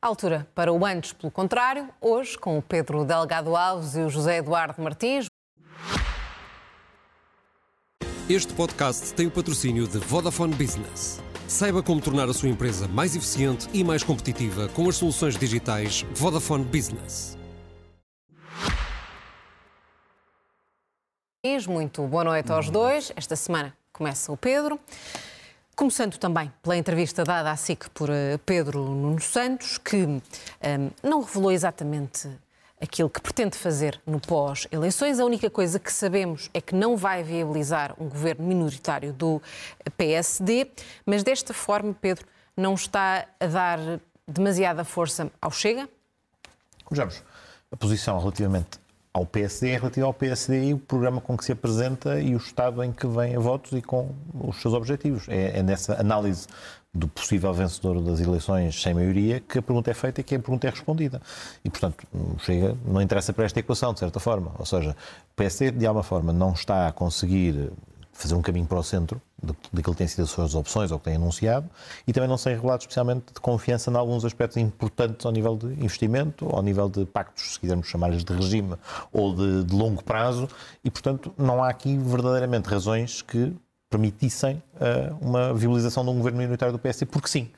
Altura para o antes, pelo contrário, hoje com o Pedro Delgado Alves e o José Eduardo Martins. Este podcast tem o patrocínio de Vodafone Business. Saiba como tornar a sua empresa mais eficiente e mais competitiva com as soluções digitais Vodafone Business. Muito boa noite aos dois. Esta semana começa o Pedro. Começando também pela entrevista dada à SIC por eh, Pedro Nuno Santos, que um, não revelou exatamente aquilo que pretende fazer no pós-eleições. A única coisa que sabemos é que não vai viabilizar um governo minoritário do PSD, mas desta forma, Pedro, não está a dar demasiada força ao Chega? Vejamos, a posição relativamente ao PSD é relativa ao PSD e o programa com que se apresenta e o estado em que vem a votos e com os seus objetivos. É, é nessa análise do possível vencedor das eleições sem maioria que a pergunta é feita e que a pergunta é respondida. E, portanto, chega, não interessa para esta equação, de certa forma. Ou seja, o PSD, de alguma forma, não está a conseguir fazer um caminho para o centro daquilo que tem sido as suas opções ou que tem anunciado e também não se tem revelado especialmente de confiança em alguns aspectos importantes ao nível de investimento, ao nível de pactos, se quisermos chamar-lhes de regime ou de, de, longo prazo e, portanto, não há aqui verdadeiramente razões que permitissem uh, uma viabilização de um governo minoritário do PSD, porque sim.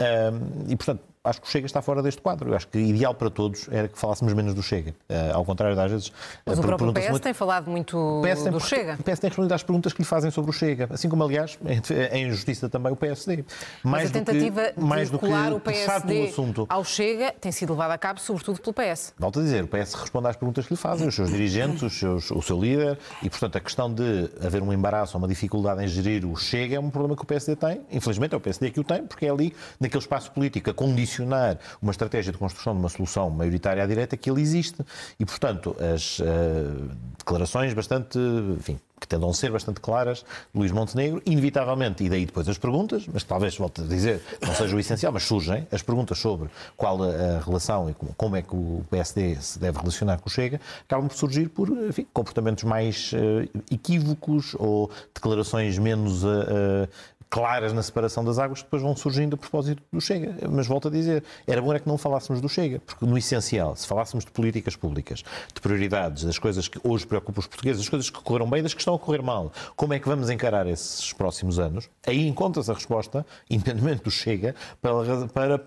Uh, e, portanto, acho que o Chega está fora deste quadro. Eu acho que ideal para todos era que falássemos menos do Chega. Uh, ao contrário das vezes. Mas uh, o próprio PS muito... tem falado muito PS tem, do Chega. O PS tem respondido às perguntas que lhe fazem sobre o Chega. Assim como, aliás, em justiça também o PSD. Mais Mas a tentativa que, mais de colar o PSD ao Chega tem sido levada a cabo, sobretudo pelo PS. Volto a dizer, o PS responde às perguntas que lhe fazem, os seus dirigentes, os seus, o seu líder, e, portanto, a questão de haver um embaraço ou uma dificuldade em gerir o Chega é um problema que o PSD tem. Infelizmente é o PSD que o tem, porque é ali, naquele espaço político, a condicionar uma estratégia de construção de uma solução maioritária à direita que ele existe. E, portanto, as uh, declarações bastante, enfim, que tendam a ser bastante claras, Luís Montenegro, inevitavelmente, e daí depois as perguntas, mas talvez, volto a dizer, não seja o essencial, mas surgem as perguntas sobre qual a relação e como é que o PSD se deve relacionar com o Chega, acabam por surgir por enfim, comportamentos mais uh, equívocos ou declarações menos uh, claras na separação das águas que depois vão surgindo a propósito do Chega. Mas volto a dizer, era bom era que não falássemos do Chega, porque no essencial, se falássemos de políticas públicas, de prioridades, das coisas que hoje preocupam os portugueses, das coisas que correram bem e das que estão a correr mal, como é que vamos encarar esses próximos anos, aí encontra-se a resposta, independentemente do Chega, para, para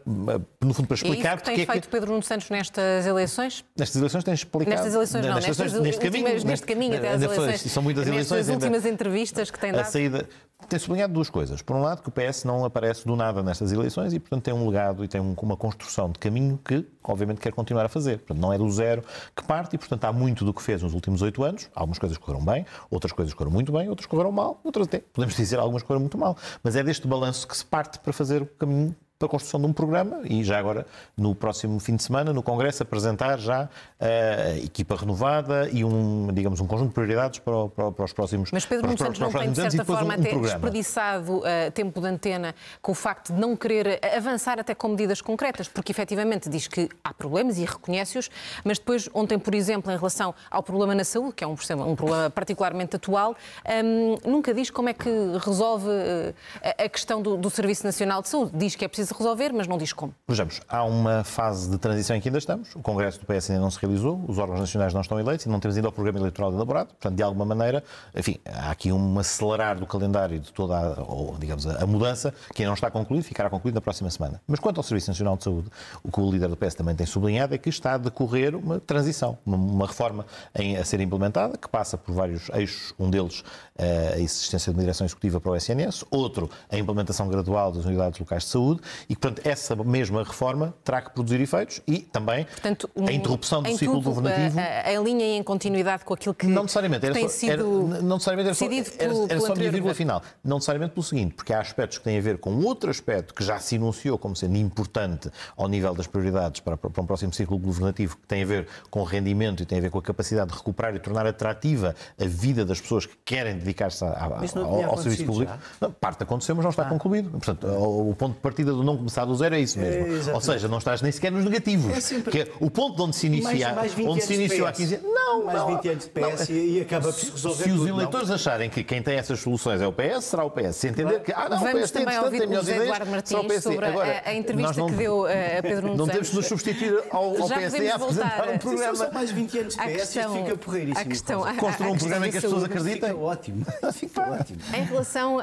no fundo, para explicar... E isso que tem feito Pedro Nuno Santos nestas eleições? Nestas eleições tem explicado... Nestas eleições não, nestas, nestas, neste, caminho, neste caminho até às eleições. São muitas eleições. Nestas últimas entrevistas que tem dado. A saída, tem sublinhado duas coisas. Por um lado, que o PS não aparece do nada nestas eleições e, portanto, tem um legado e tem uma construção de caminho que, obviamente, quer continuar a fazer. Portanto, não é do zero que parte e, portanto, há muito do que fez nos últimos oito anos. Algumas coisas correram bem, outras coisas correram muito bem, outras correram mal, outras até, podemos dizer, algumas correram muito mal. Mas é deste balanço que se parte para fazer o caminho para a construção de um programa e já agora, no próximo fim de semana, no Congresso, apresentar já a equipa renovada e um, digamos, um conjunto de prioridades para, para, para os próximos Mas Pedro Nuno Santos não tem, de certa forma, um, um até programa. desperdiçado uh, tempo de antena com o facto de não querer avançar até com medidas concretas, porque efetivamente diz que há problemas e reconhece-os, mas depois, ontem, por exemplo, em relação ao problema na saúde, que é um, um problema particularmente atual, um, nunca diz como é que resolve uh, a questão do, do Serviço Nacional de Saúde. Diz que é preciso resolver, mas não diz como. Vejamos, há uma fase de transição em que ainda estamos. O Congresso do PS ainda não se realizou, os órgãos nacionais não estão eleitos e não temos ainda o programa eleitoral elaborado. Portanto, de alguma maneira, enfim, há aqui um acelerar do calendário de toda a, ou, digamos, a mudança que ainda não está concluído, ficará concluído na próxima semana. Mas quanto ao Serviço Nacional de Saúde, o que o líder do PS também tem sublinhado é que está a decorrer uma transição, uma, reforma em, a ser implementada, que passa por vários eixos, um deles eh, a existência de uma direção executiva para o SNS, outro a implementação gradual das unidades locais de saúde e, portanto, essa mesma reforma terá que produzir efeitos e também portanto, um, a interrupção do ciclo tudo, governativo. A, a, linha em continuidade com aquilo que não necessariamente, era tem só, sido era, não necessariamente era só, era, pelo, era, só a minha vírgula final. Não necessariamente pelo seguinte, porque há aspectos que têm a ver com outro aspecto que já se enunciou como sendo importante ao nível das prioridades para, para um próximo ciclo governativo, que tem a ver com o rendimento e tem a ver com a capacidade de recuperar e tornar atrativa a vida das pessoas que querem dedicar-se ao, ao serviço público. Não, parte aconteceu, mas não está ah. concluído. Portanto, o ponto de partida do não começar do zero, é isso mesmo. É, Ou seja, não estás nem sequer nos negativos. É sempre... Que é o ponto onde se inicia, mais, mais onde se iniciou há 15 anos. Não, mais não, 20 anos de PS não, e acaba por se resolver. Se os eleitores não. acharem que quem tem essas soluções é o PS, será o PS. Se entender que ah, não, Vamos o PS tem, também tem José Eduardo Martins sobre Agora, a, a entrevista não, que deu a Pedro Nunes Não temos de nos substituir ao, ao PSD a apresentar um programa. São mais 20 anos de PS, questão, fica porreiríssimo. A questão, Construam um programa que as pessoas acreditem. Fica ótimo. Fica ótimo. Em relação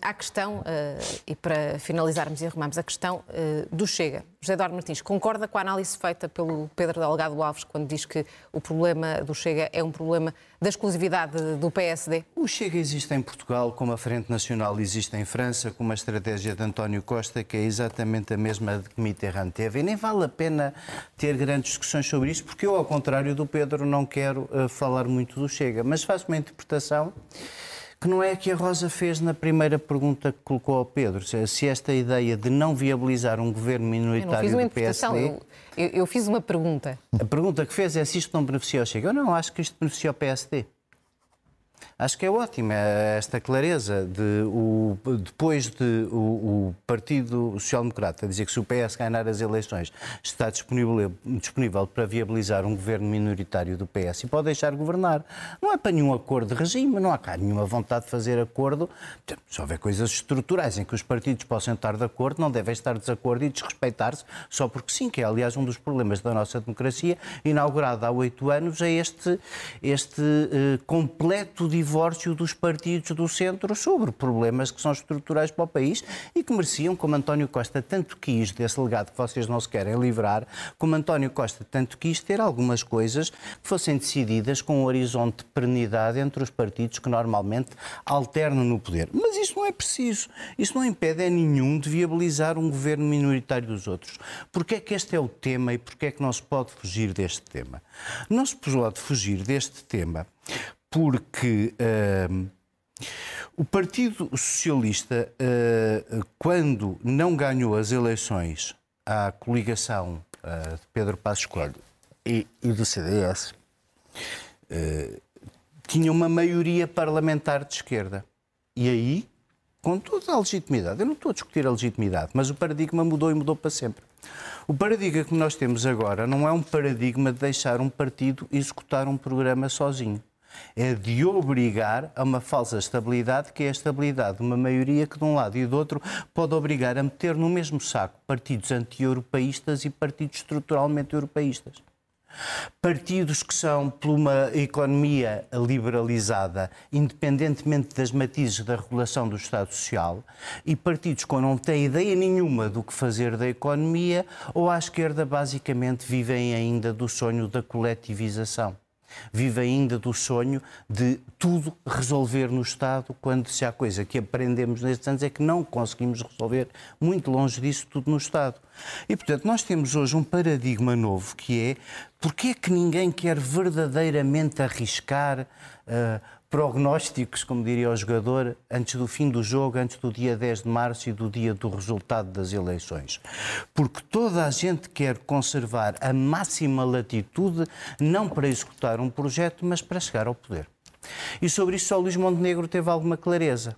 à questão, uh, e para finalizarmos e arrumarmos a questão uh, do Chega, José Eduardo Martins, concorda com a análise feita pelo Pedro Delgado Alves quando diz que o problema do Chega é um problema da exclusividade do PSD? O Chega existe em Portugal, como a Frente Nacional existe em França, com uma estratégia de António Costa que é exatamente a mesma que Mitterrand teve. E nem vale a pena ter grandes discussões sobre isso, porque eu, ao contrário do Pedro, não quero uh, falar muito do Chega, mas faço uma interpretação que não é a que a Rosa fez na primeira pergunta que colocou ao Pedro. Se esta ideia de não viabilizar um governo minoritário eu do PSD... Eu, eu, fiz uma pergunta. A pergunta que fez é se isto não beneficia o Chega. Eu não acho que isto beneficia o PSD. Acho que é ótima esta clareza de o, depois de o, o Partido Social Democrata dizer que se o PS ganhar as eleições está disponível, disponível para viabilizar um governo minoritário do PS e pode deixar governar. Não é para nenhum acordo de regime, não há cá nenhuma vontade de fazer acordo. Se houver coisas estruturais em que os partidos possam estar de acordo, não devem estar de desacordo e desrespeitar-se só porque sim, que é aliás um dos problemas da nossa democracia, inaugurado há oito anos, é este, este uh, completo divórcio divórcio dos partidos do centro sobre problemas que são estruturais para o país e que mereciam, como António Costa tanto quis, desse legado que vocês não se querem livrar, como António Costa tanto quis ter algumas coisas que fossem decididas com um horizonte de perenidade entre os partidos que normalmente alternam no poder. Mas isso não é preciso. Isso não impede é nenhum de viabilizar um governo minoritário dos outros. Porque é que este é o tema e porque é que não se pode fugir deste tema? Não se pode fugir deste tema porque uh, o Partido Socialista, uh, quando não ganhou as eleições à coligação uh, de Pedro Passos Coelho e, e do CDS, tinha uma maioria parlamentar de esquerda. E aí, com toda a legitimidade, eu não estou a discutir a legitimidade, mas o paradigma mudou e mudou para sempre. O paradigma que nós temos agora não é um paradigma de deixar um partido executar um programa sozinho é de obrigar a uma falsa estabilidade, que é a estabilidade de uma maioria que, de um lado e do outro, pode obrigar a meter no mesmo saco partidos anti-europeístas e partidos estruturalmente europeístas. Partidos que são por uma economia liberalizada, independentemente das matizes da regulação do Estado Social, e partidos que não têm ideia nenhuma do que fazer da economia, ou à esquerda, basicamente, vivem ainda do sonho da coletivização vive ainda do sonho de tudo resolver no Estado, quando se há coisa que aprendemos nestes anos é que não conseguimos resolver muito longe disso tudo no Estado. E, portanto, nós temos hoje um paradigma novo que é porque é que ninguém quer verdadeiramente arriscar uh, prognósticos, como diria o jogador, antes do fim do jogo, antes do dia 10 de março e do dia do resultado das eleições. Porque toda a gente quer conservar a máxima latitude, não para executar um projeto, mas para chegar ao poder. E sobre isso só Luís Montenegro teve alguma clareza.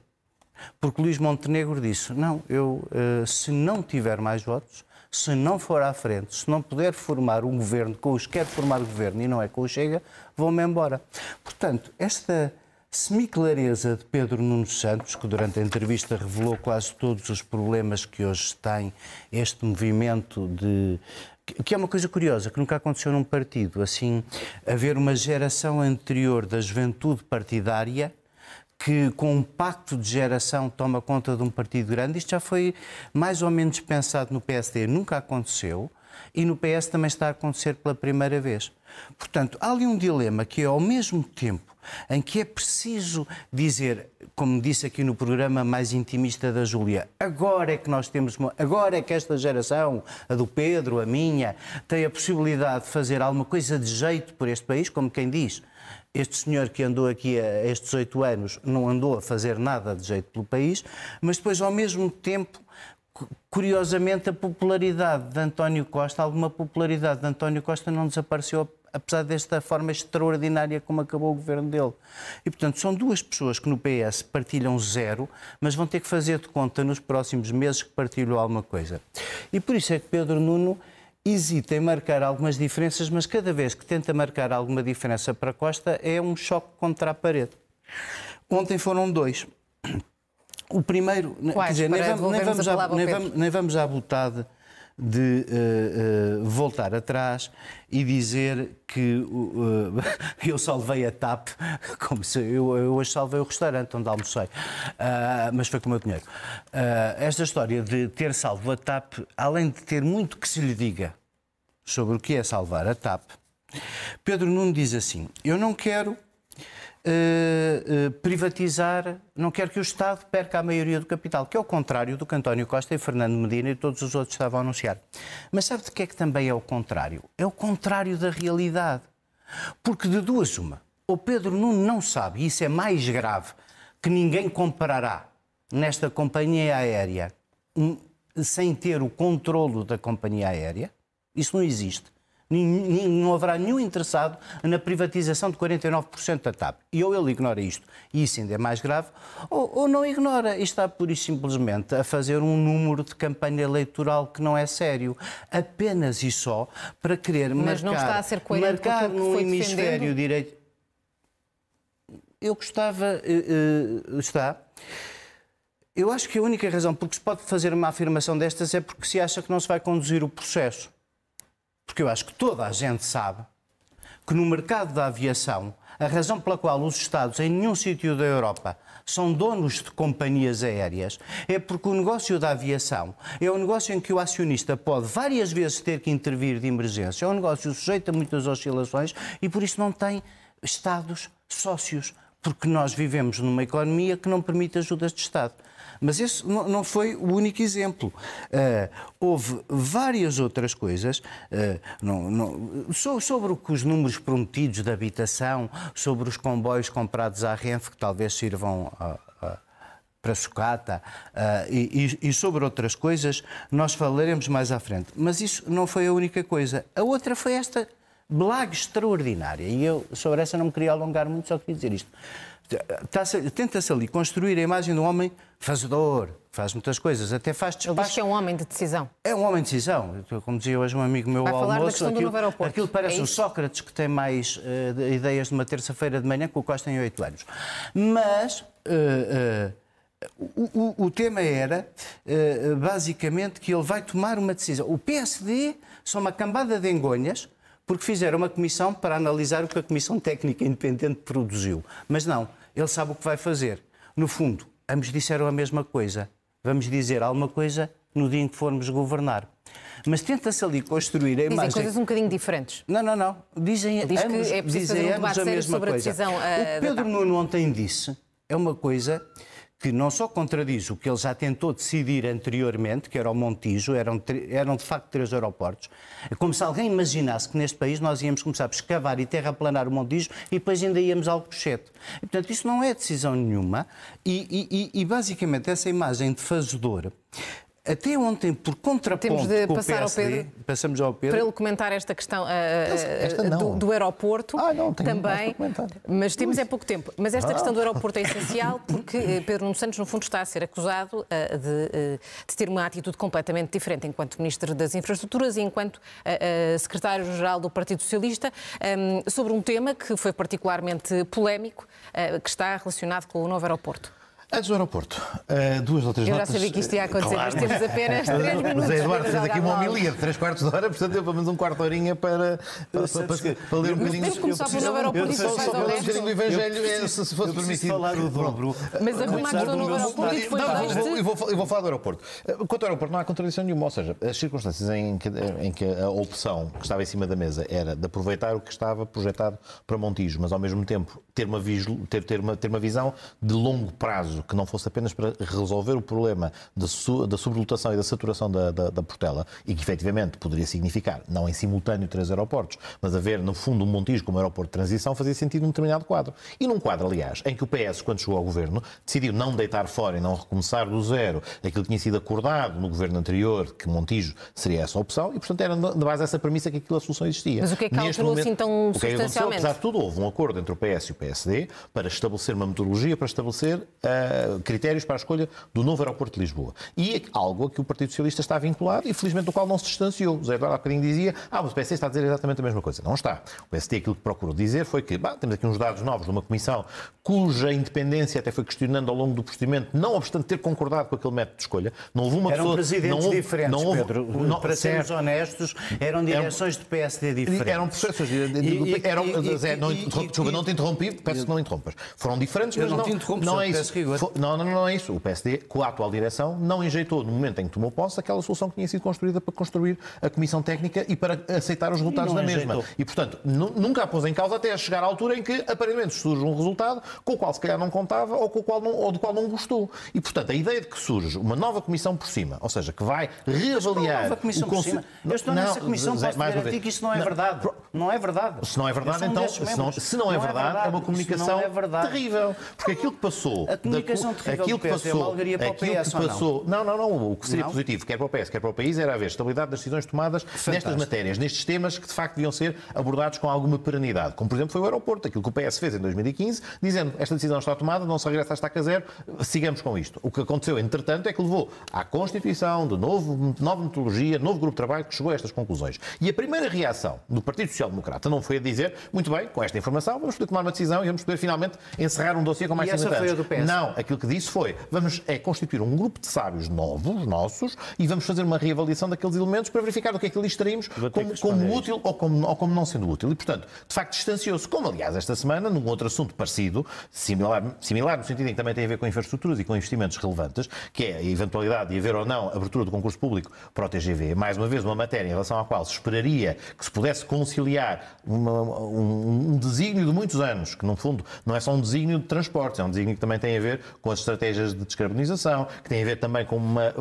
Porque Luís Montenegro disse: Não, eu, eh, se não tiver mais votos, se não for à frente, se não puder formar um governo com os que quer formar governo e não é com o Chega, vou-me embora. Portanto, esta semi-clareza de Pedro Nuno Santos, que durante a entrevista revelou quase todos os problemas que hoje tem este movimento de que é uma coisa curiosa, que nunca aconteceu num partido, assim, haver uma geração anterior da juventude partidária que com um pacto de geração toma conta de um partido grande. Isto já foi mais ou menos pensado no PSD, nunca aconteceu, e no PS também está a acontecer pela primeira vez. Portanto, há ali um dilema que é ao mesmo tempo em que é preciso dizer, como disse aqui no programa mais intimista da Júlia, agora é que nós temos, uma, agora é que esta geração, a do Pedro, a minha, tem a possibilidade de fazer alguma coisa de jeito por este país, como quem diz, este senhor que andou aqui a estes oito anos não andou a fazer nada de jeito pelo país, mas depois, ao mesmo tempo, curiosamente, a popularidade de António Costa, alguma popularidade de António Costa não desapareceu apesar desta forma extraordinária como acabou o governo dele. E, portanto, são duas pessoas que no PS partilham zero, mas vão ter que fazer de conta nos próximos meses que partilham alguma coisa. E por isso é que Pedro Nuno hesita em marcar algumas diferenças, mas cada vez que tenta marcar alguma diferença para Costa é um choque contra a parede. Ontem foram dois. O primeiro, Quais? quer dizer, nem vamos, nem, vamos a nem, vamos, nem vamos à botade de uh, uh, voltar atrás e dizer que uh, eu salvei a TAP, como se eu, eu hoje salvei o restaurante onde almocei, Ah, mas foi com o meu dinheiro. Ah, esta história de ter salvo a TAP, além de ter muito que se lhe diga sobre o que é salvar a TAP, Pedro Nuno diz assim: Eu não quero eh, eh, privatizar, não quero que o Estado perca a maioria do capital, que é o contrário do que António Costa e Fernando Medina e todos os outros estavam a anunciar. Mas sabe de que é que também é o contrário? É o contrário da realidade. Porque de duas uma, o Pedro Nuno não sabe, e isso é mais grave, que ninguém comparará nesta companhia aérea sem ter o controlo da companhia aérea. Isso não existe. Não haverá nenhum interessado na privatização de 49% da TAP. E ou ele ignora isto, e isso ainda é mais grave, ou, ou não ignora e está pura e simplesmente a fazer um número de campanha eleitoral que não é sério, apenas e só para querer Mas marcar, não está a ser marcar que foi hemisfério direito. Eu gostava. eh, eh, está. Eu acho que a única razão porque se pode fazer uma afirmação destas é porque se acha que não se vai conduzir o processo. Porque eu acho que toda a gente sabe que no mercado da aviação, a razão pela qual os Estados em nenhum sítio da Europa são donos de companhias aéreas é porque o negócio da aviação é um negócio em que o acionista pode várias vezes ter que intervir de emergência. É um negócio sujeito a muitas oscilações e por isso não tem Estados sócios, porque nós vivemos numa economia que não permite ajudas de Estado. Mas esse não foi o único exemplo. Eh, houve várias outras coisas eh, não- não- so- sobre os números prometidos de habitação, sobre os comboios comprados à Renfe, que talvez sirvam a- a- para sucata ah, e, e- e sobre outras coisas nós falaremos mais à frente. Mas isso não foi a única coisa. A outra foi esta blague extraordinária. E eu sobre essa não me queria alongar muito, só queria dizer isto. Tenta-se ali construir a imagem de um homem fazedor, que faz muitas coisas, até faz Ele diz despachos. que é um homem de decisão. É um homem de decisão. Como dizia hoje um amigo meu Vai ao falar da almoço, questão do aquilo, novo aeroporto. aquilo parece É o? Sócrates que tem mais de- ideias de uma terça-feira de manhã que o Costa em oito anos. Mas eh, eh, o, o- o tema era basicamente que ele vai tomar uma decisão. O PSD são uma cambada de engonhas porque fizeram uma comissão para analisar o que a Comissão Técnica Independente produziu. Mas não, ele sabe o que vai fazer. No fundo, ambos disseram a mesma coisa. Vamos dizer alguma coisa no dia em que formos governar. Mas tenta-se ali construir a Dizem imagem. coisas um bocadinho diferentes. Não, não, não. Dizem Diz que ambos, é preciso dizem fazer um ambos debate a sério mesma sobre a coisa. decisão, o eh, que da Pedro. Nuno ontem disse é uma coisa que não só contradiz o que ele já tentou decidir anteriormente, que era o Montijo, eram, eram de facto três aeroportos, é como se alguém imaginasse que neste país nós íamos começar a escavar e terraplanar o Montijo e depois ainda íamos ao Cochete. E, portanto, isso não é decisão nenhuma e- e- e, basicamente essa imagem de fazedor, até ontem, por contraponto Temos de com passar o ao PSD, Pedro. passamos ao Pedro, Para ele comentar esta questão ah, Esta ah, do, do aeroporto Ah, não, também. Mas temos é pouco tempo. Mas esta Ah. questão do aeroporto é essencial porque eh, Pedro Nuno Santos, no fundo, está a ser acusado ah, de, eh, de ter uma atitude completamente diferente enquanto Ministro das Infraestruturas e enquanto ah, ah, Secretário-Geral do Partido Socialista ah, sobre um tema que foi particularmente polémico, ah, que está relacionado com o novo aeroporto. Antes do aeroporto, eh, duas ou três Eu já notas. sabia que isto ia acontecer, mas temos apenas três minutos. Mas é Eduardo fez aqui uma homilia de três quartos de hora, portanto, eu pelo menos um quarto de horinha para, para, para, para, para ler um bocadinho. podemos começar Eu pelo novo aeroporto, isso só- faz bocadinho do Evangelho, se, se fosse eu permitido. falar do dobro. Mas arruma a Apesar questão meu aeroporto e depois vou- eu, vou, eu vou falar do aeroporto. Eh, Quanto ao aeroporto, não há contradição nenhuma. Ou seja, as circunstâncias em que, em que a opção que estava em cima da mesa era de aproveitar o que estava projetado para Montijo, mas ao mesmo tempo ter uma, ter, ter, uma, ter uma visão de longo prazo, que não fosse apenas para resolver o problema da, su, da sobrelotação e da saturação da, da, da Portela, e que efetivamente poderia significar, não em simultâneo três aeroportos, mas haver no fundo um Montijo como aeroporto de transição, fazia sentido num determinado quadro. E num quadro, aliás, em que o PS, quando chegou ao governo, decidiu não deitar fora e não recomeçar do zero aquilo que tinha sido acordado no governo anterior, que Montijo seria essa opção, e portanto era de base essa premissa que aquilo a solução existia. Mas o que é que alterou momento, assim tão o que é aconteceu? Apesar de tudo, houve um acordo entre o PS e o PSD para estabelecer uma metodologia, para estabelecer uh, critérios para a escolha do novo aeroporto de Lisboa. E algo a que o Partido Socialista está vinculado e, felizmente, do qual não se distanciou. O Zé Eduardo há bocadinho dizia, ah, mas o PSD está a dizer exatamente a mesma coisa. Não está. O PSD aquilo que procurou dizer foi que, bah, temos aqui uns dados novos de uma comissão cuja independência até foi questionando ao longo do procedimento, não obstante ter concordado com aquele método de escolha. Não houve uma eram pessoa... presidentes não houve, diferentes, não houve, Pedro. Não, para certo. sermos honestos, eram direções eram, de PSD diferentes. Eram processos... E, eram, e, Zé, não, e, desculpa, não te interrompi, peço que não interrompas. Foram diferentes, mas não, não, não é isso. Não, não, não é isso. O PSD, com a atual direção, não enjeitou, no momento em que tomou posse, aquela solução que tinha sido construída para construir a Comissão Técnica e para aceitar os resultados da mesma. E, portanto, nunca a pôs em causa até chegar à altura em que, aparentemente, surge um resultado com o qual se calhar não contava ou, com o qual não, ou do qual não gostou. E, portanto, a ideia de que surge uma nova Comissão por cima, ou seja, que vai reavaliar... Nova comissão o por cima? Eu estou não, nessa Comissão, Zé, posso garantir que isso não é não, verdade. Não é verdade. Se não é verdade, então, se não, se não, é, verdade, é, verdade, é uma comunicação é terrível. Porque aquilo que passou... A comunicação da, terrível aquilo que passou, é uma para o PS, que passou, não? não, não, não. O que seria não? positivo, quer para o PS, quer para o país, era haver estabilidade das decisões tomadas Fantástico. nestas matérias, nestes temas que de facto deviam ser abordados com alguma perenidade. Como, por exemplo, foi o aeroporto, aquilo que o PS fez em 2015, dizendo esta decisão está tomada, não se regressa a estaca zero, sigamos com isto. O que aconteceu, entretanto, é que levou à constituição de novo, nova metodologia, novo grupo de trabalho que chegou a estas conclusões. E a primeira reação do Partido Social Democrata não foi a dizer, muito bem, com esta informação, vamos poder tomar uma decisão e vamos poder finalmente encerrar um dossiê com mais e essa foi a do PS? Não, aquilo que disse foi, vamos é constituir um grupo de sábios novos, nossos, e vamos fazer uma reavaliação daqueles elementos para verificar o que é que ali extraímos como, como útil ou como, ou como não sendo útil. E, portanto, de facto, distanciou-se, como aliás esta semana, num outro assunto parecido, similar, similar no sentido em que também tem a ver com infraestruturas e com investimentos relevantes, que é a eventualidade de haver ou não abertura do concurso público para o TGV. Mais uma vez, uma matéria em relação à qual se esperaria que se pudesse conciliar uma, um, um desígnio de muitos anos, que no fundo não é só um desígnio de transportes, é um desígnio que também tem a ver com as estratégias de descarbonização, que tem a ver também com uma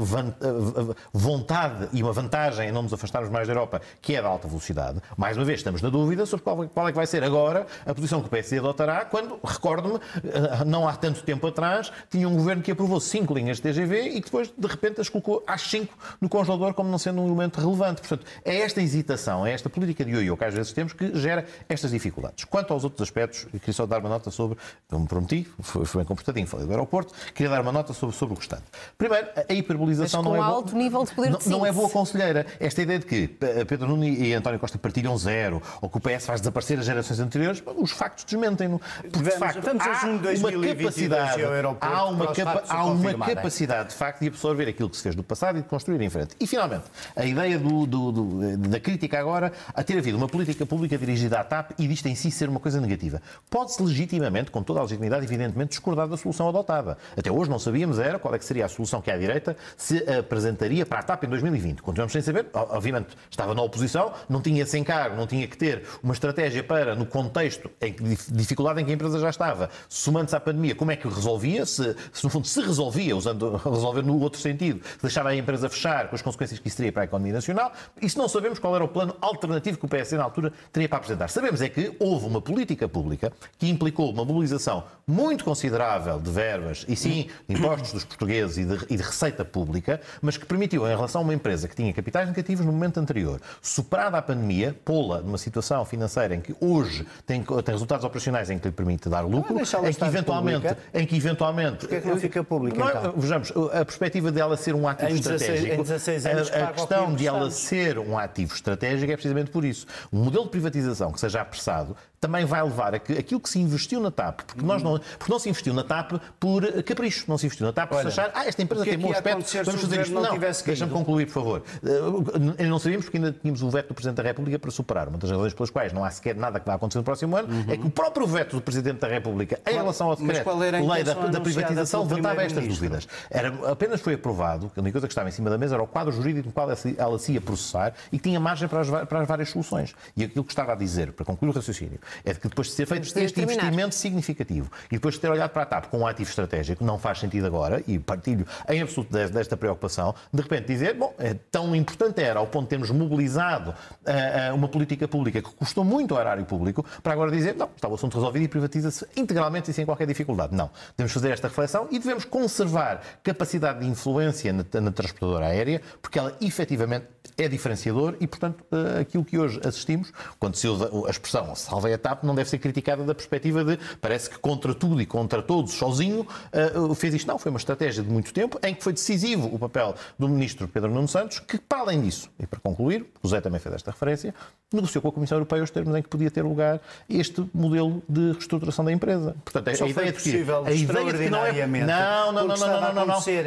vontade e uma vantagem em não nos afastarmos mais da Europa, que é da alta velocidade. Mais uma vez, estamos na dúvida sobre qual, qual é que vai ser agora a posição que o PSD adotará, quando, recordo-me, eh, não há tanto tempo atrás, tinha um governo que aprovou cinco linhas de TGV e que depois, de repente, as colocou às cinco no congelador como não sendo um elemento relevante. Portanto, é esta hesitação, é esta política de ioiô que às vezes temos que gera estas dificuldades. Quanto aos outros aspectos, queria só dar uma nota sobre, como prometi, foi, foi bem comportadinho, falei do aeroporto, queria dar uma nota sobre, sobre o restante. Primeiro, a hiperbolização não é alto boa, nível de poder não, de não é boa conselheira. Esta ideia de que Pedro Nuno e António Costa partilham zero, ou que o PS faz desaparecer as gerações anteriores, os factos desmentem-no. Porque, vamos, de facto, vamos há uma capacidade, há uma, capa, há uma capacidade, de facto, de absorver aquilo que se fez no passado e de construir em frente. E, finalmente, a ideia do, do, do, da crítica agora a ter havido uma política pública dirigida à TAP e disto em si ser uma coisa negativa. Pode-se legitimamente, com toda a legitimidade, evidentemente, discordar da solução adotada. Até hoje não sabíamos era qual é que seria a solução que a direita se apresentaria para a TAP em 2020. Continuamos sem saber, obviamente estava na oposição, não tinha esse encargo, não tinha que ter uma estratégia para, no contexto, em que, dificuldade em que a empresa já estava, somando-se à pandemia, como é que resolvia, se, se, no fundo se resolvia, usando resolver no outro sentido, se deixava a empresa fechar com as consequências que isso teria para a economia nacional, isso não sabemos qual era o plano alternativo que o PSD na altura teria para apresentar. Sabemos é que houve uma política pública que implicou uma mobilização muito considerável de verbas e sim de impostos dos portugueses e de, e de receita pública, mas que permitiu, em relação a uma empresa que tinha capitais negativos no momento anterior, superada a pandemia, pô-la numa situação financeira em que hoje tem, tem resultados operacionais em que lhe permite dar lucro, em que, eventualmente, em que eventualmente. Porquê é que não fica pública? Não, então? Vejamos, a perspectiva dela ser um ativo em 16, estratégico. Em 16 anos, a, a questão de ela ser um ativo estratégico é precisamente por isso. Um modelo de privatização que seja apressado também vai levar a que aquilo que se investiu na TAP, porque, nós não, porque não se investiu na TAP por capricho, não se investiu na TAP por Olha, achar, ah, esta empresa tem bom aspecto, vamos fazer isto. Não, não deixa-me concluir, por favor. Uh, não sabíamos porque ainda tínhamos o veto do Presidente da República para superar. Uma das razões pelas quais não há sequer nada que vai acontecer no próximo ano uhum. é que o próprio veto do Presidente da República em relação ao decreto lei da, da privatização levantava estas dúvidas. Era, apenas foi aprovado, a única coisa que estava em cima da mesa era o quadro jurídico no qual ela se ia processar e que tinha margem para as, para as várias soluções. E aquilo que estava a dizer, para concluir o raciocínio, É de que depois de ser feito este investimento significativo e depois de ter olhado para a TAP com um ativo estratégico, não faz sentido agora, e partilho em absoluto desta preocupação, de repente dizer, bom, é tão importante era ao ponto de termos mobilizado uh, uma política pública que custou muito ao erário público, para agora dizer, não, está o assunto resolvido e privatiza-se integralmente e sem qualquer dificuldade. Não. Devemos fazer esta reflexão e devemos conservar capacidade de influência na, na transportadora aérea, porque ela efetivamente é diferenciador e, portanto, uh, aquilo que hoje assistimos, quando se usa a expressão salvei a TAP, não deve ser criticada da perspectiva de parece que contra tudo e contra todos, sozinho, uh, fez isto. Não, foi uma estratégia de muito tempo em que foi decisivo o papel do ministro Pedro Nuno Santos, que, para além disso, e para concluir, o Zé também fez esta referência, negociou com a Comissão Europeia os termos em que podia ter lugar este modelo de reestruturação da empresa. Portanto, a, a ideia de que a ideia de que não é não, não, não, não, não, não, não, não, senhor,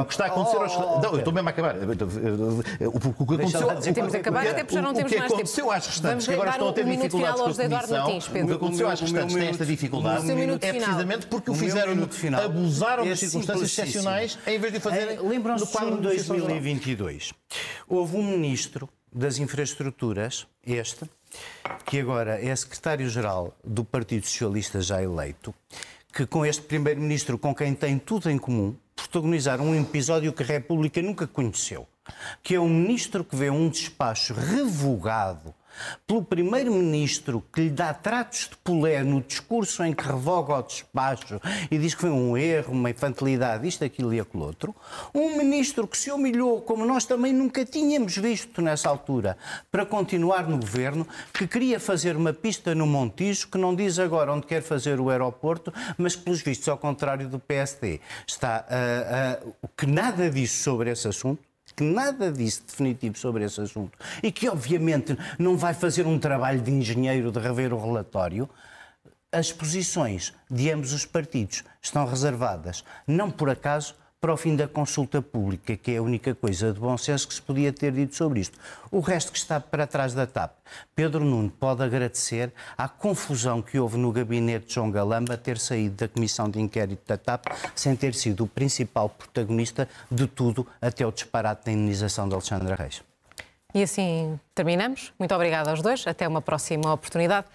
o que está a acontecer aos... Oh, não, eu estou mesmo a acabar. O que aconteceu, temos de acabar até porque já não temos mais tempo. O que aconteceu às restantes que agora estão a ter dificuldades com a Comissão, o que aconteceu às restantes tem esta dificuldade. é precisamente porque o fizeram, abusaram das circunstâncias excepcionais em vez de fazerem Lembram-se de 2022. Houve um ministro das infraestruturas, este, que agora é secretário-geral do Partido Socialista já eleito, que com este primeiro-ministro, com quem tem tudo em comum, protagonizaram um episódio que a República nunca conheceu, que é um ministro que vê um despacho revogado pelo primeiro-ministro que lhe dá tratos de pulé no discurso em que revoga o despacho e diz que foi um erro, uma infantilidade, isto, aquilo e aquilo outro, um ministro que se humilhou, como nós também nunca tínhamos visto nessa altura, para continuar no governo, que queria fazer uma pista no Montijo, que não diz agora onde quer fazer o aeroporto, mas que, pelos vistos, ao contrário do PSD, está uh, uh, que nada disso sobre esse assunto, que nada disse definitivo sobre esse assunto e que, obviamente, não vai fazer um trabalho de engenheiro de rever o relatório, as posições de ambos os partidos estão reservadas, não por acaso, para o fim da consulta pública, que é a única coisa de bom senso que se podia ter dito sobre isto. O resto que está para trás da TAP, Pedro Nuno pode agradecer à confusão que houve no gabinete de João Galamba ter saído da comissão de inquérito da TAP sem ter sido o principal protagonista de tudo até o disparate da indenização de Alexandra Reis. E assim terminamos. Muito obrigada aos dois. Até uma próxima oportunidade.